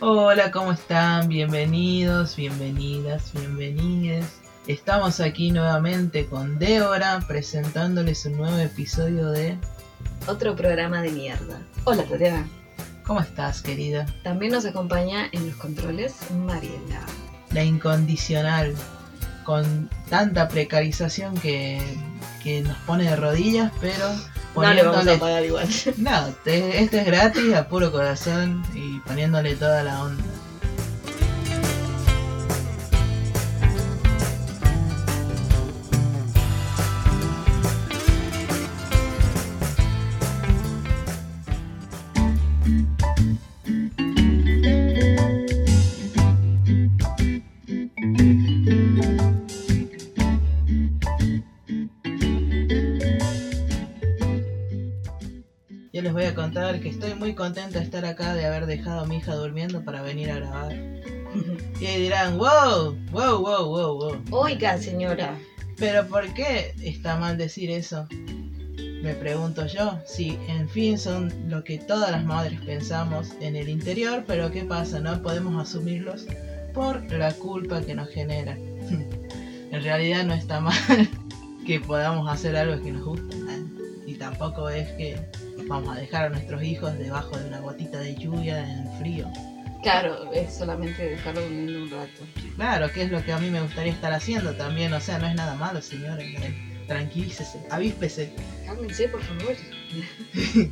Hola, ¿cómo están? Bienvenidos, bienvenidas, bienvenides. Estamos aquí nuevamente con Débora presentándoles un nuevo episodio de Otro programa de mierda. Hola, Tatiana. ¿Cómo estás, querida? También nos acompaña en los controles Mariela. La incondicional, con tanta precarización que, que nos pone de rodillas, pero No pagar igual. No, te- este es gratis, a puro corazón y poniéndole toda la onda. Muy contenta de estar acá, de haber dejado a mi hija durmiendo para venir a grabar. Y ahí dirán, wow, wow, wow, wow, wow. Oiga, señora. Pero ¿por qué está mal decir eso? Me pregunto yo. Sí, en fin, son lo que todas las madres pensamos en el interior, pero ¿qué pasa? No podemos asumirlos por la culpa que nos genera. en realidad no está mal que podamos hacer algo que nos gusta. ¿eh? Y tampoco es que vamos a dejar a nuestros hijos debajo de una gotita de lluvia en el frío. Claro, es solamente dejarlo durmiendo un rato. Claro, que es lo que a mí me gustaría estar haciendo también. O sea, no es nada malo, señores. Tranquilícese, avíspese. Cálmense, por favor.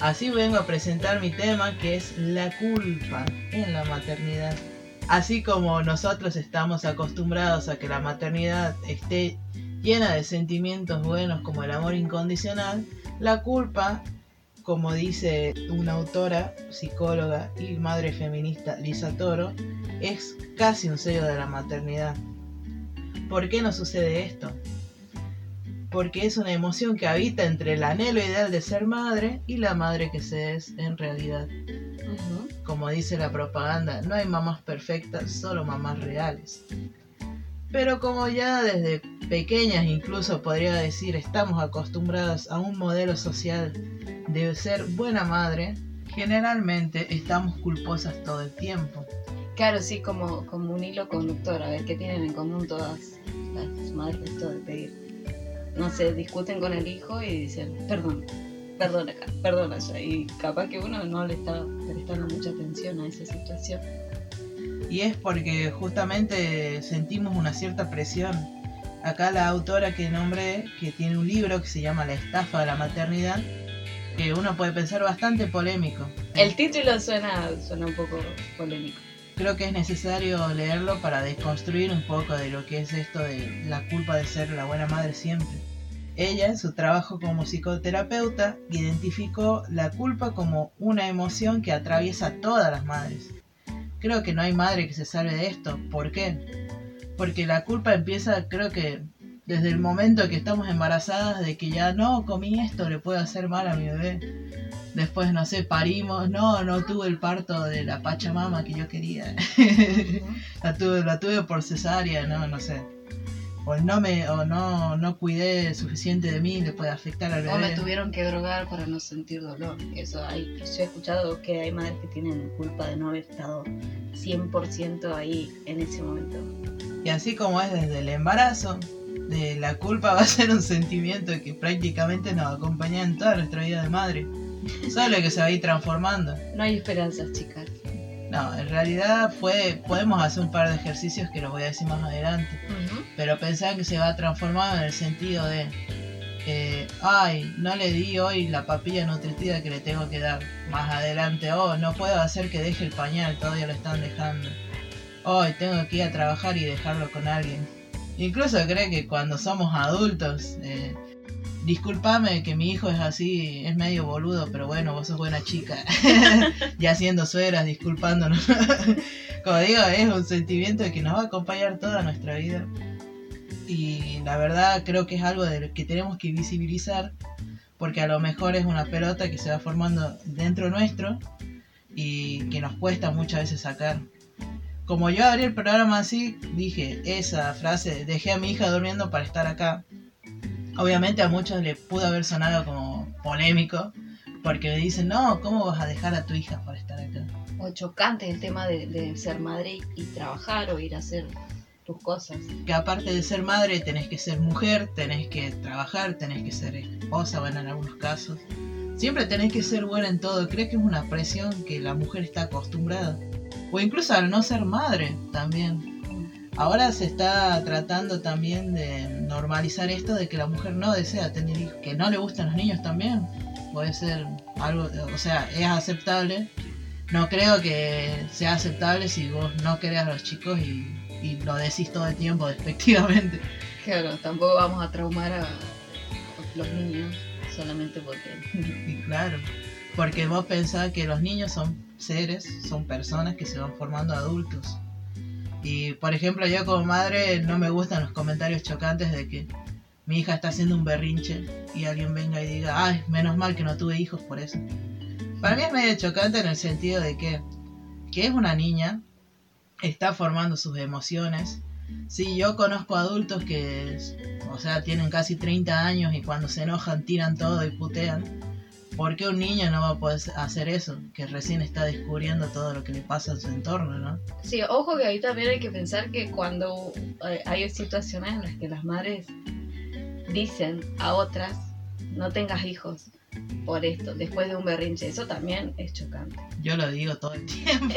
Así vengo a presentar mi tema que es la culpa en la maternidad. Así como nosotros estamos acostumbrados a que la maternidad esté llena de sentimientos buenos como el amor incondicional, la culpa, como dice una autora, psicóloga y madre feminista Lisa Toro, es casi un sello de la maternidad. ¿Por qué no sucede esto? Porque es una emoción que habita entre el anhelo ideal de ser madre y la madre que se es en realidad. Como dice la propaganda, no hay mamás perfectas, solo mamás reales. Pero como ya desde pequeñas incluso podría decir estamos acostumbrados a un modelo social de ser buena madre, generalmente estamos culposas todo el tiempo. Claro, sí, como, como un hilo conductor. A ver, ¿qué tienen en común todas las madres esto de pedir? No sé, discuten con el hijo y dicen, perdón, perdón acá, perdón allá. Y capaz que uno no le está prestando mucha atención a esa situación. Y es porque justamente sentimos una cierta presión. Acá la autora que nombré, que tiene un libro que se llama La estafa de la maternidad, que uno puede pensar bastante polémico. El título suena, suena un poco polémico. Creo que es necesario leerlo para desconstruir un poco de lo que es esto de la culpa de ser la buena madre siempre. Ella, en su trabajo como psicoterapeuta, identificó la culpa como una emoción que atraviesa a todas las madres. Creo que no hay madre que se salve de esto. ¿Por qué? Porque la culpa empieza, creo que desde el momento que estamos embarazadas, de que ya no comí esto, le puedo hacer mal a mi bebé. Después, no sé, parimos, no, no tuve el parto de la Pachamama que yo quería. la, tuve, la tuve por cesárea, no, no sé. O no me, o no, no cuidé suficiente de mí, le puede afectar al O me bebé. tuvieron que drogar para no sentir dolor. Eso hay, yo he escuchado que hay madres que tienen culpa de no haber estado 100% ahí en ese momento. Y así como es desde el embarazo, de la culpa va a ser un sentimiento que prácticamente nos acompaña en toda nuestra vida de madre. Solo que se va a ir transformando. No hay esperanzas, chicas. No, en realidad fue, podemos hacer un par de ejercicios que los voy a decir más adelante. Pero pensar que se va transformando en el sentido de, eh, ay, no le di hoy la papilla nutritiva que le tengo que dar. Más adelante, oh, no puedo hacer que deje el pañal, todavía lo están dejando. Hoy tengo que ir a trabajar y dejarlo con alguien. Incluso cree que cuando somos adultos, eh, discúlpame que mi hijo es así, es medio boludo, pero bueno, vos sos buena chica. ya siendo suegras, disculpándonos. Como digo, es un sentimiento que nos va a acompañar toda nuestra vida. Y la verdad creo que es algo de que tenemos que visibilizar, porque a lo mejor es una pelota que se va formando dentro nuestro y que nos cuesta muchas veces sacar. Como yo abrí el programa así, dije esa frase, dejé a mi hija durmiendo para estar acá. Obviamente a muchos le pudo haber sonado como polémico, porque dicen, no, ¿cómo vas a dejar a tu hija para estar acá? o chocante el tema de, ser madre y, trabajar o ir a hacer tus cosas. Que aparte de ser madre tenés que ser mujer, tenés que trabajar, tenés que ser esposa, bueno, en algunos casos. Siempre tenés que ser buena en todo. ¿Crees que es una presión que la mujer está acostumbrada? O incluso al no ser madre también. Ahora se está tratando también de normalizar esto de que la mujer no desea tener hijos, que no le gustan los niños también. Puede ser algo, o sea, es aceptable. No creo que sea aceptable si vos no querés a los chicos y, lo decís todo el tiempo despectivamente. Claro, tampoco vamos a traumar a los niños solamente porque... Y claro, porque vos pensás que los niños son seres, son personas que se van formando adultos. Y por ejemplo, yo como madre no me gustan los comentarios chocantes de que mi hija está haciendo un berrinche y alguien venga y diga, ay, menos mal que no tuve hijos por eso. Para mí es medio chocante en el sentido de que, que es una niña, está formando sus emociones. Sí, yo conozco adultos que, o sea, tienen casi 30 años y cuando se enojan tiran todo y putean. ¿Por qué un niño no va a poder hacer eso? Que recién está descubriendo todo lo que le pasa en su entorno, ¿no? Sí, ojo que ahí también hay que pensar que cuando eh, hay situaciones en las que las madres dicen a otras, no tengas hijos por esto, después de un berrinche, eso también es chocante. Yo lo digo todo el tiempo.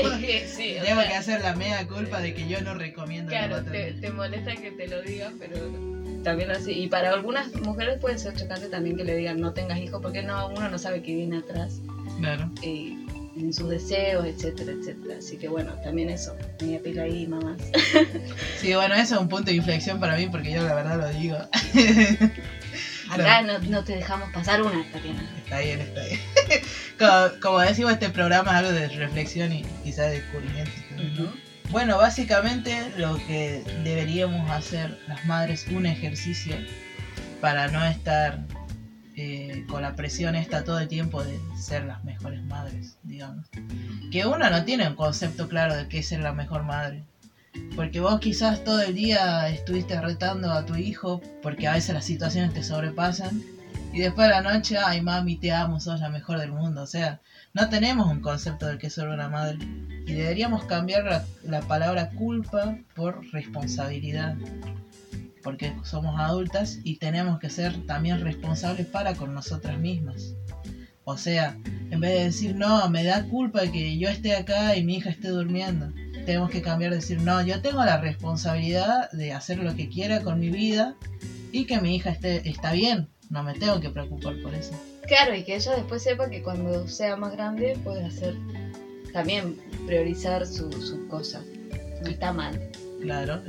sí, Tengo que hacer la media culpa de que yo no recomiendo. Claro, te, te molesta que te lo diga, pero también así. Y para algunas mujeres puede ser chocante también que le digan no tengas hijos, porque no, uno no sabe qué viene atrás. Claro. Eh, en sus deseos, etcétera, etcétera. Así que bueno, también eso, media pila ahí, mamás. sí, bueno, eso es un punto de inflexión para mí, porque yo la verdad lo digo. Acá no, no, te dejamos pasar una, Tatiana. Está bien, está bien. como, decimos, este programa es algo de reflexión y quizás de descubrimiento. Bueno, básicamente lo que deberíamos hacer las madres, un ejercicio para no estar eh, con la presión esta todo el tiempo de ser las mejores madres, digamos. Que uno no tiene un concepto claro de qué es ser la mejor madre. Porque vos quizás todo el día estuviste retando a tu hijo porque a veces las situaciones te sobrepasan y después de la noche, ay mami, te amo, sos la mejor del mundo. O sea, no tenemos un concepto del que ser una madre. Y deberíamos cambiar la, palabra culpa por responsabilidad. Porque somos adultas y tenemos que ser también responsables para con nosotras mismas. O sea, en vez de decir, no, me da culpa que yo esté acá y mi hija esté durmiendo, tenemos que cambiar de decir, no, yo tengo la responsabilidad de hacer lo que quiera con mi vida y que mi hija esté está bien. No me tengo que preocupar por eso. Claro, y que ella después sepa que cuando sea más grande puede hacer también priorizar sus cosas. No está mal. Claro.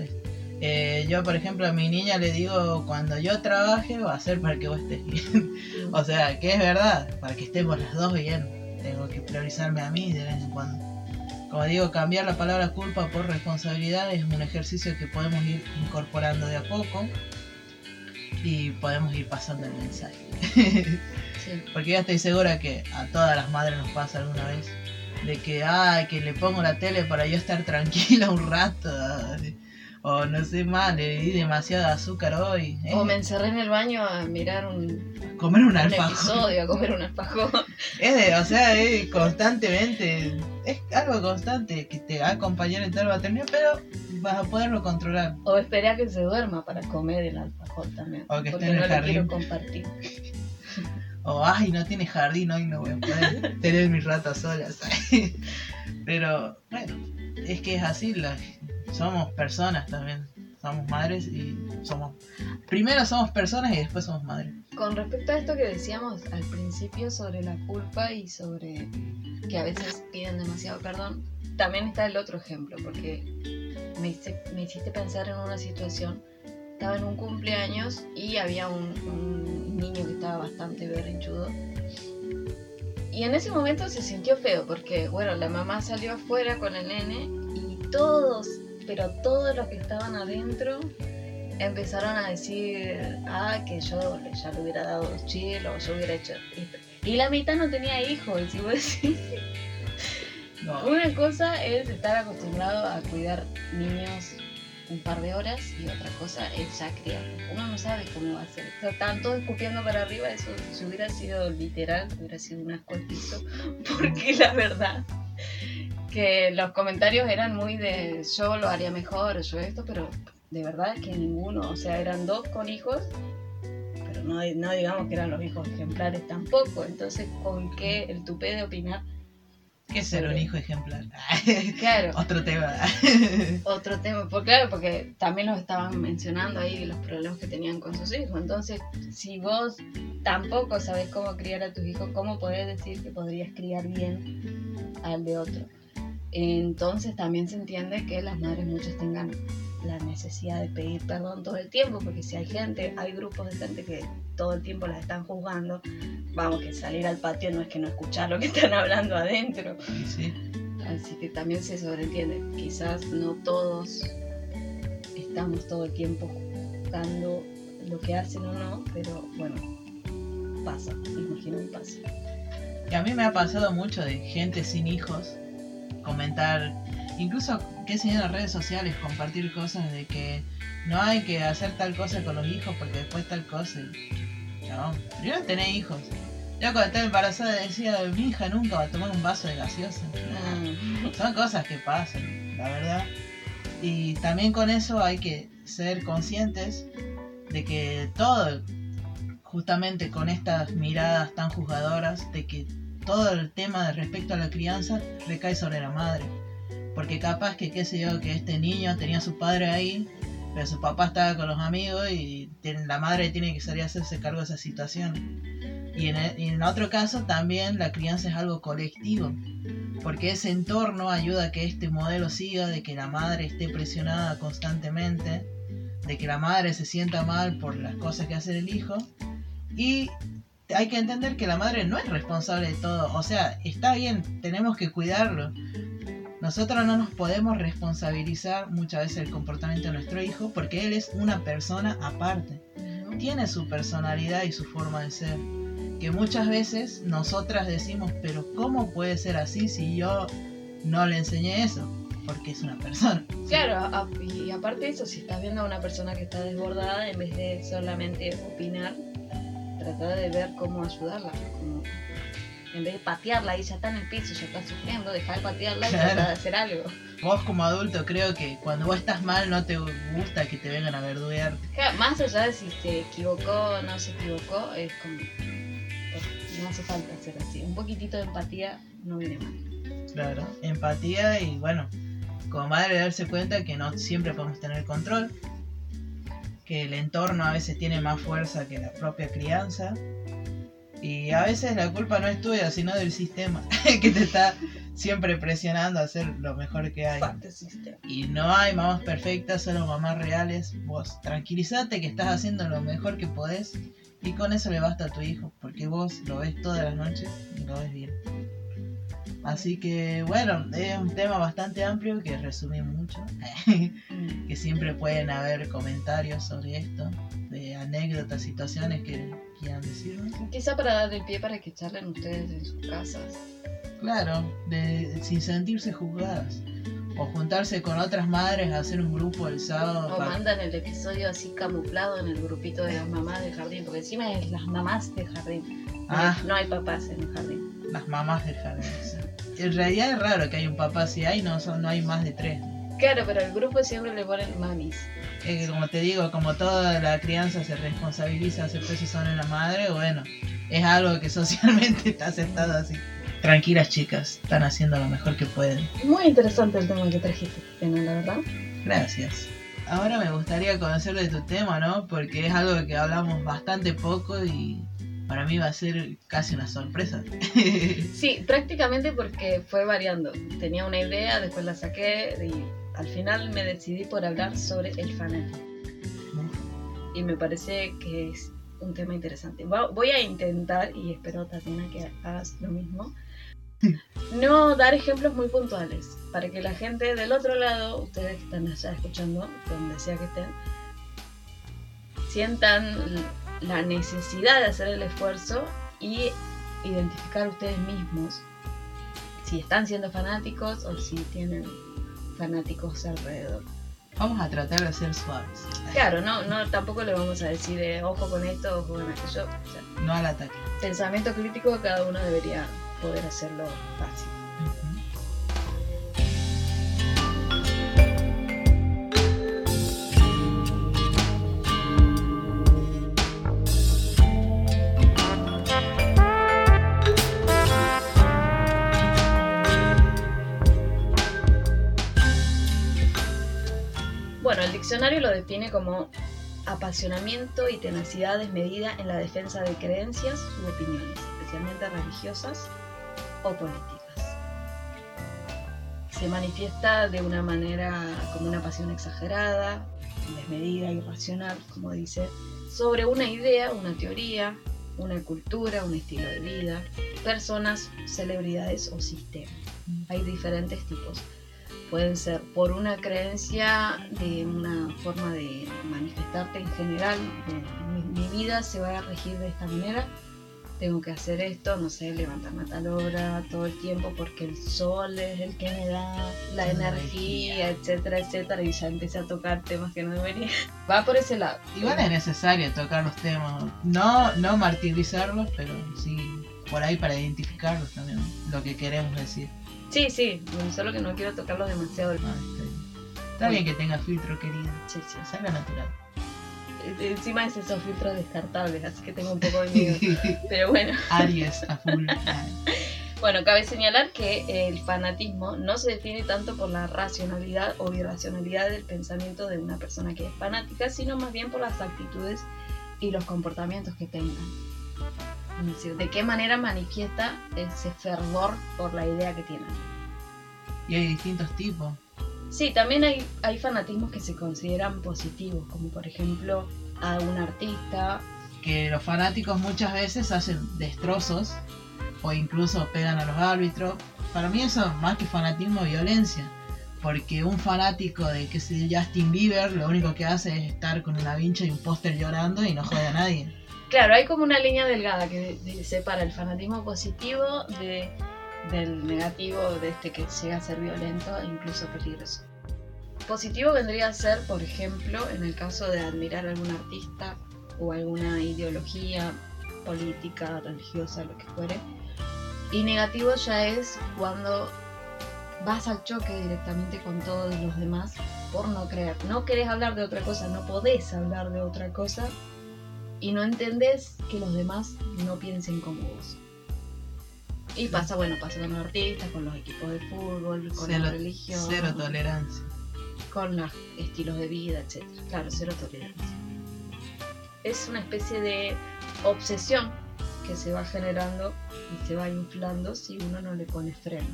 Eh, yo, por ejemplo, a mi niña le digo, cuando yo trabaje va a ser para que vos estés bien. o sea, que es verdad, para que estemos las dos bien. Tengo que priorizarme a mí de vez en cuando. Como digo, cambiar la palabra culpa por responsabilidad es un ejercicio que podemos ir incorporando de a poco y podemos ir pasando el mensaje. Porque yo estoy segura que a todas las madres nos pasa alguna vez de que, ay, que le pongo la tele para yo estar tranquila un rato. O no sé más, le di demasiada azúcar hoy. ¿eh? O me encerré en el baño a mirar un. Comer un, episodio, a comer un alfajor. Es de, o sea, es constantemente. Es algo constante que te va a acompañar en todo el batería, pero vas a poderlo controlar. O esperar que se duerma para comer el alfajor también. O que esté en el no quiero compartir. o ay, no tiene jardín, hoy no voy a poder tener mis ratas solas. Pero bueno, es que es así, somos personas también. Somos madres y somos. Primero somos personas y después somos madres. Con respecto a esto que decíamos al principio sobre la culpa y sobre que a veces piden demasiado perdón, también está el otro ejemplo, porque me, me hiciste pensar en una situación estaba en un cumpleaños y había un, niño que estaba bastante berrinchudo. Y en ese momento se sintió feo porque, bueno, la mamá salió afuera con el nene y todos, pero todos los que estaban adentro empezaron a decir, ah, que yo ya le hubiera dado chile o yo hubiera hecho esto. Y la mitad no tenía hijos, y vos decís. Una cosa es estar acostumbrado a cuidar niños un par de horas y otra cosa es ya criar. Uno no sabe cómo va a ser. O sea, tanto escupiendo para arriba, eso si hubiera sido literal, hubiera sido un asco porque la verdad que los comentarios eran muy de yo lo haría mejor, yo esto, pero de verdad que ninguno, o sea, eran dos con hijos, pero no, no digamos que eran los hijos ejemplares tampoco, entonces con qué el tupé de opinar ¿Qué es ser un hijo ejemplar? Claro. Otro tema. Otro tema, pues claro, porque también los estaban mencionando ahí los problemas que tenían con sus hijos. Entonces, si vos tampoco sabes cómo criar a tus hijos, ¿cómo podés decir que podrías criar bien al de otro? Entonces también se entiende que las madres muchas tengan la necesidad de pedir perdón todo el tiempo, porque si hay gente, hay grupos de gente que todo el tiempo las están juzgando, vamos, que salir al patio no es que no escuchar lo que están hablando adentro. Así que también se sobreentiende, quizás no todos estamos todo el tiempo juzgando lo que hacen o no, pero bueno, pasa, imagino que pasa. Y a mí me ha pasado mucho de gente sin hijos comentar incluso, qué sé en las redes sociales, compartir cosas de que no hay que hacer tal cosa con los hijos porque después tal cosa. No, primero tener hijos. Yo cuando estaba embarazada decía, mi hija nunca va a tomar un vaso de gaseosa. Ah. Son cosas que pasan, la verdad. Y también con eso hay que ser conscientes de que todo, justamente con estas miradas tan juzgadoras, de que todo el tema respecto a la crianza recae sobre la madre. Porque capaz que, qué sé yo, que este niño tenía a su padre ahí, pero su papá estaba con los amigos y la madre tiene que salir a hacerse cargo de esa situación. Y en, y en otro caso también la crianza es algo colectivo, porque ese entorno ayuda a que este modelo siga, de que la madre esté presionada constantemente, de que la madre se sienta mal por las cosas que hace el hijo. Y hay que entender que la madre no es responsable de todo. O sea, está bien, tenemos que cuidarlo. Nosotros no nos podemos responsabilizar muchas veces el comportamiento de nuestro hijo porque él es una persona aparte. Tiene su personalidad y su forma de ser. Que muchas veces nosotras decimos, pero ¿cómo puede ser así si yo no le enseñé eso? Porque es una persona. Claro, y aparte de eso, si estás viendo a una persona que está desbordada, en vez de solamente opinar, tratar de ver cómo ayudarla en vez de patearla y ya está en el piso, ya está sufriendo, dejar de patearla y tratar de hacer algo. Vos como adulto creo que cuando vos estás mal no te gusta que te vengan a verduguear. Más allá de si se equivocó o no se equivocó, es como... No hace falta hacer así. Un poquitito de empatía no viene mal. Claro, empatía y bueno, como madre darse cuenta que no siempre podemos tener control, que el entorno a veces tiene más fuerza que la propia crianza y a veces la culpa no es tuya, sino del sistema, que te está siempre presionando a hacer lo mejor que hay. Y no hay mamás perfectas, solo mamás reales. Vos tranquilízate que estás haciendo lo mejor que podés y con eso le basta a tu hijo, porque vos lo ves todas las noches y lo ves bien. Así que bueno, es un tema bastante amplio que resumí mucho, que siempre pueden haber comentarios sobre esto, de anécdotas, situaciones que quieran decir. Quizá para dar el pie para que charlen ustedes en sus casas. Claro, de, sin sentirse juzgadas. O juntarse con otras madres a hacer un grupo el sábado. O mandan el episodio así camuflado en el grupito de las mamás del jardín, porque encima es las mamás del jardín. Ah, no hay papás en el jardín. Las mamás del jardín. En realidad es raro que hay un papá, si hay, no, son, no hay más de tres. Claro, pero al grupo siempre le ponen mamis. como te digo, como toda la crianza se responsabiliza, peso en la madre, bueno, es algo que socialmente está aceptado así. Tranquilas chicas, están haciendo lo mejor que pueden. Muy interesante el tema que trajiste, la verdad. Gracias. Ahora me gustaría conocer de tu tema, ¿no? Porque es algo que hablamos bastante poco y para mí va a ser casi una sorpresa. sí, prácticamente porque fue variando. Tenía una idea, después la saqué y al final me decidí por hablar sobre el fanatismo. Y me parece que es un tema interesante. Voy a intentar, y espero Tatiana que hagas lo mismo, no dar ejemplos muy puntuales, para que la gente del otro lado, ustedes que están allá escuchando, donde sea que estén, sientan la necesidad de hacer el esfuerzo y identificar ustedes mismos si están siendo fanáticos o si tienen fanáticos alrededor. Vamos a tratar de ser suaves. Claro, no, no, tampoco le vamos a decir eh, ojo con esto, ojo con aquello. no al ataque. Pensamiento crítico, cada uno debería poder hacerlo fácil. Define como apasionamiento y tenacidad desmedida en la defensa de creencias u opiniones, especialmente religiosas o políticas. Se manifiesta de una manera como una pasión exagerada, desmedida, irracional, como dice, sobre una idea, una teoría, una cultura, un estilo de vida, personas, celebridades o sistemas. Hay diferentes tipos. Pueden ser por una creencia de una forma de manifestarte en general, mi, mi vida se va a regir de esta manera, tengo que hacer esto, no sé, levantarme a tal hora todo el tiempo porque el sol es el que me da la energía, etcétera, etcétera, y ya empecé a tocar temas que no debería. Va por ese lado. Igual es necesario tocar los temas, no, no martirizarlos, pero sí por ahí para identificarlos también, lo que queremos decir. Sí, sí, solo que no quiero tocarlos demasiado. Ah, está bien. Está bien que tenga filtro, querido. Sí, sí. Salga natural. Encima es esos filtros descartables, así que tengo un poco de miedo. Pero bueno. Aries a full. Bueno, cabe señalar que el fanatismo no se define tanto por la racionalidad o irracionalidad del pensamiento de una persona que es fanática, sino más bien por las actitudes y los comportamientos que tengan. Es decir, de qué manera manifiesta ese fervor por la idea que tienen. Y hay distintos tipos. Sí, también hay, hay fanatismos que se consideran positivos, como por ejemplo a un artista. Que los fanáticos muchas veces hacen destrozos o incluso pegan a los árbitros. Para mí eso más que fanatismo violencia. Porque un fanático de que Justin Bieber lo único que hace es estar con una vincha y un póster llorando y no jode a nadie. Claro, hay como una línea delgada que separa el fanatismo positivo de del negativo de este que llega a ser violento e incluso peligroso. Positivo vendría a ser, por ejemplo, en el caso de admirar a algún artista o alguna ideología política, religiosa, lo que fuere. Y negativo ya es cuando vas al choque directamente con todos los demás por no creer. No querés hablar de otra cosa, no podés hablar de otra cosa y no entendés que los demás no piensen como vos. Y pasa, bueno, pasa con los artistas, con los equipos de fútbol, con la religión. Cero tolerancia. Con los estilos de vida, etc. Claro, cero tolerancia. Es una especie de obsesión que se va generando y se va inflando si uno no le pone freno.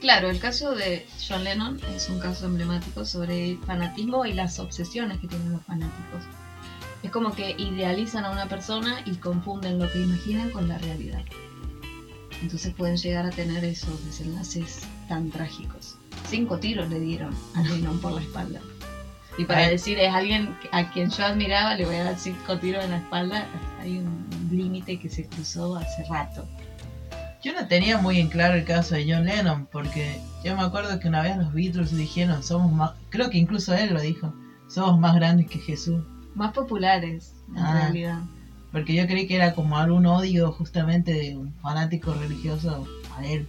Claro, el caso de John Lennon es un caso emblemático sobre el fanatismo y las obsesiones que tienen los fanáticos. Es como que idealizan a una persona y confunden lo que imaginan con la realidad. Entonces pueden llegar a tener esos desenlaces tan trágicos. Cinco tiros le dieron a Lennon por la espalda. Y para decir es alguien a quien yo admiraba, le voy a dar cinco tiros en la espalda, hay un límite que se cruzó hace rato. Yo no tenía muy en claro el caso de John Lennon, porque yo me acuerdo que una vez los Beatles dijeron, somos más, creo que incluso él lo dijo, somos más grandes que Jesús más populares, en ah, realidad. Porque yo creí que era como algún odio justamente de un fanático religioso a él.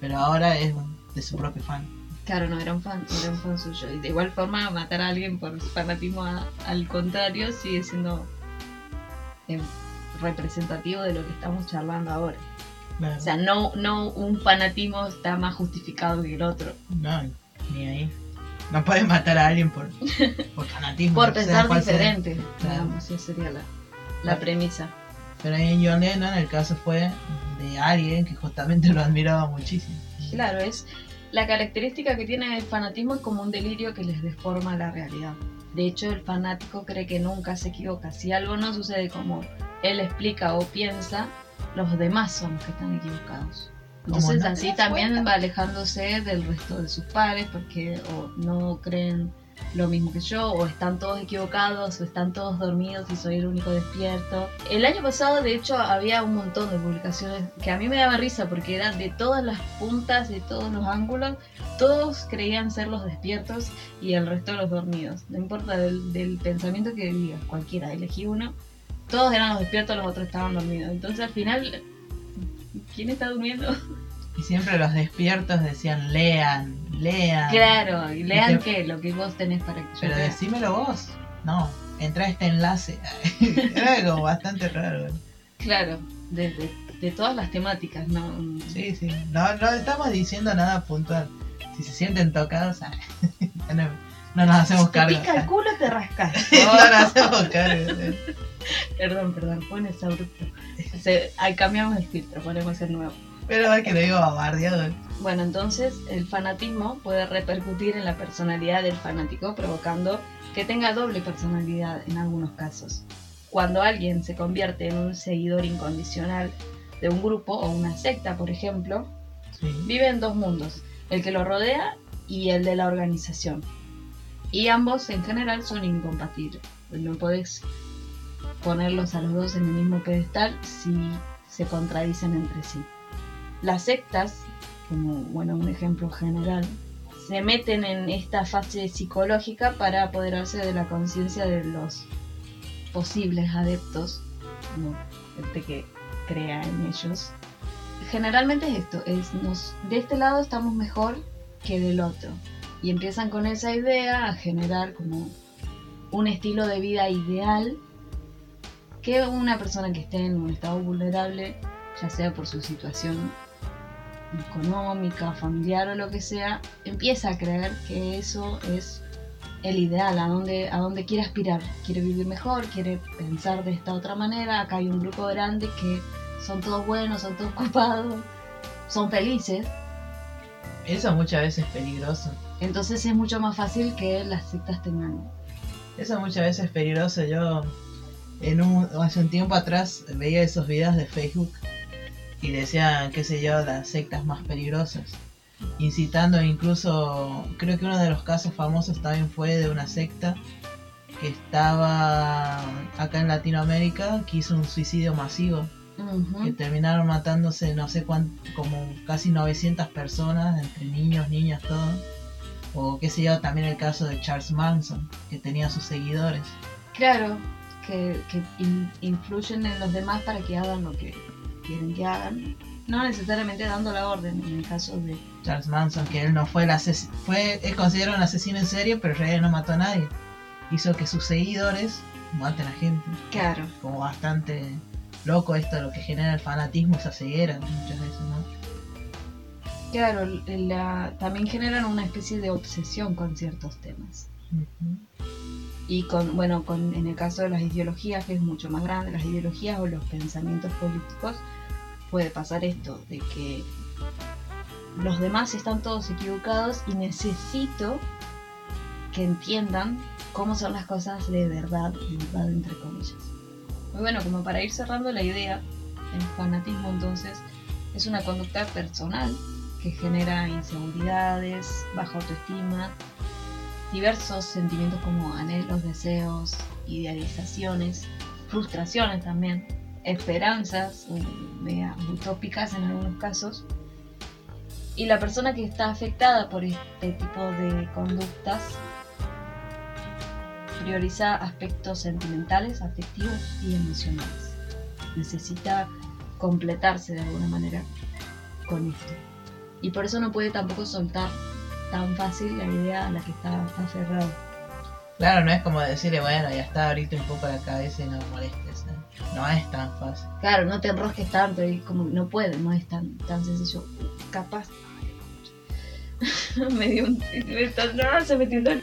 Pero ahora es de su propio fan. Claro, no, era un fan, era un fan suyo. Y de igual forma, matar a alguien por fanatismo al contrario sigue siendo eh, representativo de lo que estamos charlando ahora. O sea, no, no un fanatismo está más justificado que el otro. No, ni ahí. No puedes matar a alguien por, por fanatismo. por pensar diferente. Claro. esa sería la, la premisa. Pero ahí en John Lennon el caso fue de alguien que justamente lo admiraba muchísimo. Claro, es la característica que tiene el fanatismo es como un delirio que les deforma la realidad. De hecho, el fanático cree que nunca se equivoca. Si algo no sucede como él explica o piensa, los demás son los que están equivocados. Entonces así también va alejándose del resto de sus pares porque o no creen lo mismo que yo, o están todos equivocados, o están todos dormidos y soy el único despierto. El año pasado, de hecho, había un montón de publicaciones que a mí me daba risa porque eran de todas las puntas, de todos los ángulos, todos creían ser los despiertos y el resto los dormidos. No importa del, del pensamiento que digas, cualquiera, elegí uno, todos eran los despiertos, los otros estaban dormidos. Entonces al final ¿quién está durmiendo? Y siempre los despiertos decían, lean, lean. Claro, y lean qué, lo que vos tenés para que yo Pero decímelo vos. No, entra a este enlace. Era algo bastante raro. Claro, de, de, todas las temáticas, ¿no? Sí, sí. No, no estamos diciendo nada puntual. Si se sienten tocados, ah, no, no nos hacemos Te cargo. pica el culo, te rascas. no nos hacemos cargo. perdón, perdón, fue ese abrupto. Se- ahí cambiamos el filtro, ponemos el nuevo. Pero es que lo digo bombardeado. Bueno, entonces el fanatismo puede repercutir en la personalidad del fanático, provocando que tenga doble personalidad en algunos casos. Cuando alguien se convierte en un seguidor incondicional de un grupo o una secta, por ejemplo, Sí. vive en dos mundos, el que lo rodea y el de la organización. Y ambos en general son incompatibles. No podés ponerlos a los dos en el mismo pedestal si se contradicen entre sí. Las sectas, como bueno, un ejemplo general, se meten en esta fase psicológica para apoderarse de la conciencia de los posibles adeptos, como este que crea en ellos. Generalmente es esto, es nos, de este lado estamos mejor que del otro. Y empiezan con esa idea a generar como un estilo de vida ideal que una persona que esté en un estado vulnerable, ya sea por su situación económica, familiar o lo que sea, empieza a creer que eso es el ideal, a donde, a donde quiere aspirar. Quiere vivir mejor, quiere pensar de esta otra manera. Acá hay un grupo grande que son todos buenos, son todos ocupados, son felices. Eso muchas veces es peligroso. Entonces es mucho más fácil que las sectas tengan. Eso muchas veces es peligroso. Yo en un, hace un tiempo atrás veía esos videos de Facebook y decían, qué sé yo, las sectas más peligrosas. Incitando incluso, creo que uno de los casos famosos también fue de una secta que estaba acá en Latinoamérica, que hizo un suicidio masivo, que terminaron matándose no sé cuánto, como casi 900 personas, entre niños, niñas, todo. O qué sé yo, también el caso de Charles Manson, que tenía sus seguidores. Claro, que, que in- influyen en los demás para que hagan lo que quieren que hagan. No necesariamente dando la orden en el caso de... Charles Manson, que él no fue el asesino, fue, es considerado un asesino en serie, pero en realidad no mató a nadie. Hizo que sus seguidores maten a gente. Claro. Como bastante loco esto, lo que genera el fanatismo, esa ceguera muchas veces, ¿no? Claro, la- también generan una especie de obsesión con ciertos temas. Y con, bueno, con, en el caso de las ideologías, que es mucho más grande, las ideologías o los pensamientos políticos, puede pasar esto, de que los demás están todos equivocados y necesito que entiendan cómo son las cosas de verdad, de verdad entre comillas. Muy bueno, como para ir cerrando la idea, el fanatismo entonces es una conducta personal que genera inseguridades, baja autoestima, diversos sentimientos como anhelos, deseos, idealizaciones, frustraciones también, esperanzas eh, utópicas en algunos casos. Y la persona que está afectada por este tipo de conductas prioriza aspectos sentimentales, afectivos y emocionales. Necesita completarse de alguna manera con esto. Y por eso no puede tampoco soltar tan fácil la idea a la que está aferrado. Claro, no es como decirle, bueno, ya está, ahorita un poco la cabeza y no me molestes. ¿no? No es tan fácil. Claro, no te enrosques tanto y como no puede, no es tan, tan sencillo. Capaz. me dio un. No, se metió un.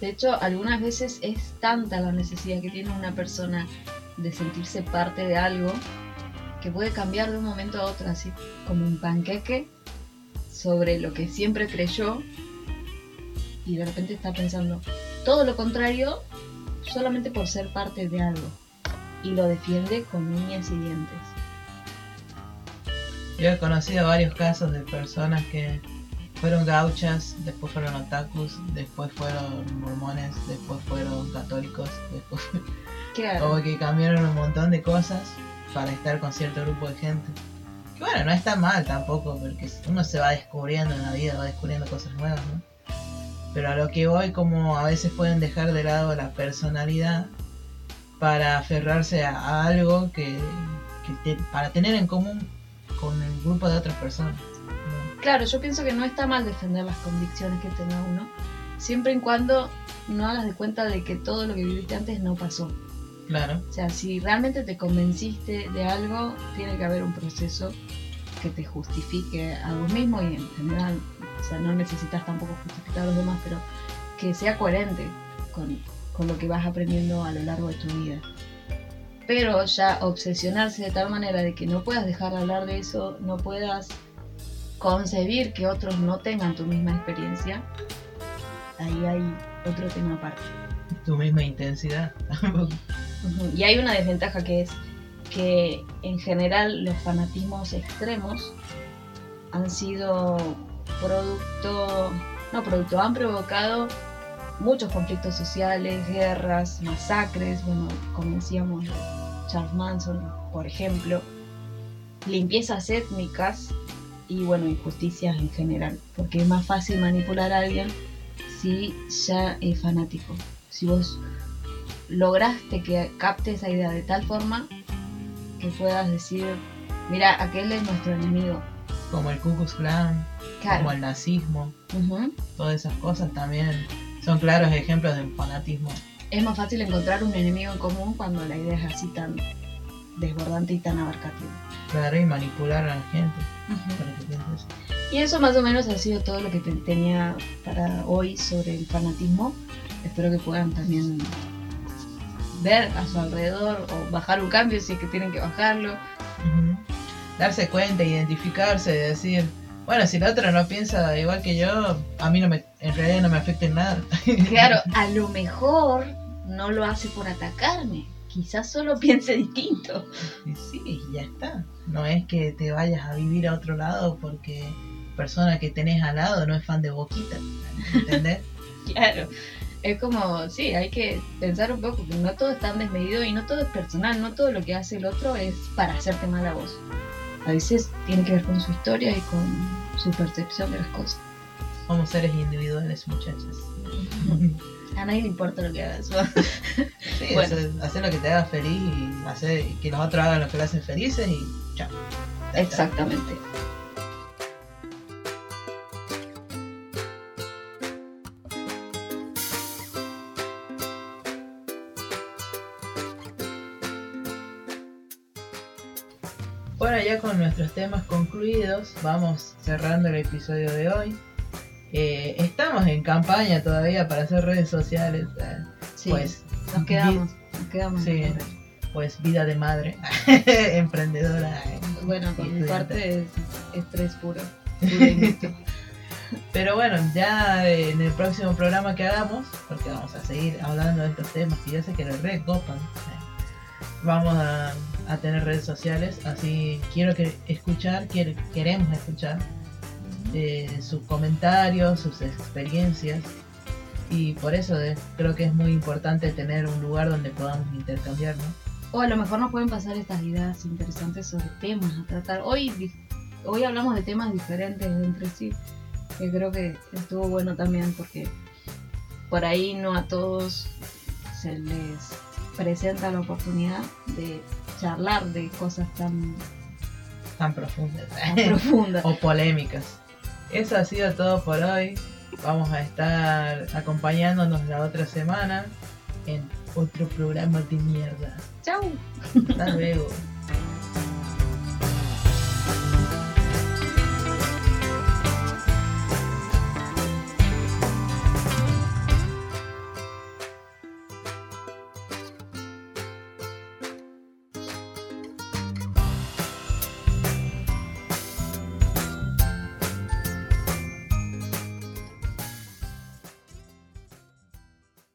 De hecho, algunas veces es tanta la necesidad que tiene una persona de sentirse parte de algo que puede cambiar de un momento a otro, así como un panqueque sobre lo que siempre creyó y de repente está pensando todo lo contrario solamente por ser parte de algo y lo defiende con uñas y dientes. Yo he conocido varios casos de personas que fueron gauchas, después fueron otakus, después fueron mormones, después fueron católicos, después como que cambiaron un montón de cosas para estar con cierto grupo de gente. Que bueno, no está mal tampoco, porque uno se va descubriendo en la vida, va descubriendo cosas nuevas, ¿no? Pero a lo que voy, como a veces pueden dejar de lado la personalidad para aferrarse a, algo que, te- para tener en común con el grupo de otras personas. Claro, yo pienso que no está mal defender las convicciones que tenga uno, siempre y cuando no hagas de cuenta de que todo lo que viviste antes no pasó. Claro, O sea, si realmente te convenciste de algo, tiene que haber un proceso que te justifique a vos mismo y en general, o sea, no necesitas tampoco justificar a los demás, pero que sea coherente con, con lo que vas aprendiendo a lo largo de tu vida. Pero ya obsesionarse de tal manera de que no puedas dejar de hablar de eso, no puedas concebir que otros no tengan tu misma experiencia, ahí hay otro tema aparte. Tu misma intensidad. Y hay una desventaja que es que en general los fanatismos extremos han sido producto, no producto, han provocado muchos conflictos sociales, guerras, masacres, bueno, como decíamos, Charles Manson, por ejemplo, limpiezas étnicas y bueno, injusticias en general, porque es más fácil manipular a alguien si ya es fanático. Si vos lograste que capte esa idea de tal forma que puedas decir, mira, aquel es nuestro enemigo. Como el Ku Klux Klan, Claro. como el nazismo, todas esas cosas también son claros ejemplos de fanatismo. Es más fácil encontrar un enemigo en común cuando la idea es así tan desbordante y tan abarcativa. Claro, y manipular a la gente. para que. Y eso más o menos ha sido todo lo que te- tenía para hoy sobre el fanatismo. Espero que puedan también ver a su alrededor o bajar un cambio si es que tienen que bajarlo. Darse cuenta, identificarse, decir, bueno, si la otra no piensa igual que yo, a mí no me, en realidad no me afecta en nada. Claro, a lo mejor no lo hace por atacarme. Quizás solo piense distinto. Y sí, ya está. No es que te vayas a vivir a otro lado porque persona que tenés al lado no es fan de Boquita. ¿Entendés? Claro. Es como, sí, hay que pensar un poco que no todo es tan desmedido y no todo es personal, no todo lo que hace el otro es para hacerte mal a vos. A veces tiene que ver con su historia y con su percepción de las cosas. Somos seres individuales, muchachas. A nadie le importa lo que hagas. Sí, Bueno. hacer, hacer lo que te haga feliz y hacer que los otros hagan lo que le hacen felices y chao. Exactamente. Bueno, ya con nuestros temas concluidos, vamos cerrando el episodio de hoy. Eh, estamos en campaña todavía para hacer redes sociales. eh, Sí, Pues, nos quedamos. Nos quedamos. Sí. en correr. pues vida de madre, emprendedora. eh, Bueno, por mi parte es estrés puro. Pero bueno, ya en el próximo programa que hagamos, porque vamos a seguir hablando de estos temas que yo sé que les recopan, eh, vamos a, a tener redes sociales, así quiero que escuchar, quiere- queremos escuchar eh, sus comentarios, sus experiencias, y por eso eh, creo que es muy importante tener un lugar donde podamos intercambiar, ¿no? O a lo mejor nos pueden pasar estas ideas interesantes sobre temas a tratar. Hoy, hoy hablamos de temas diferentes entre sí, que creo que estuvo bueno también porque por ahí no a todos se les presenta la oportunidad de charlar de cosas tan, tan profundas tan profundas. o polémicas. Eso ha sido todo por hoy. Vamos a estar acompañándonos la otra semana en otro programa de mierda. Chau. Hasta luego.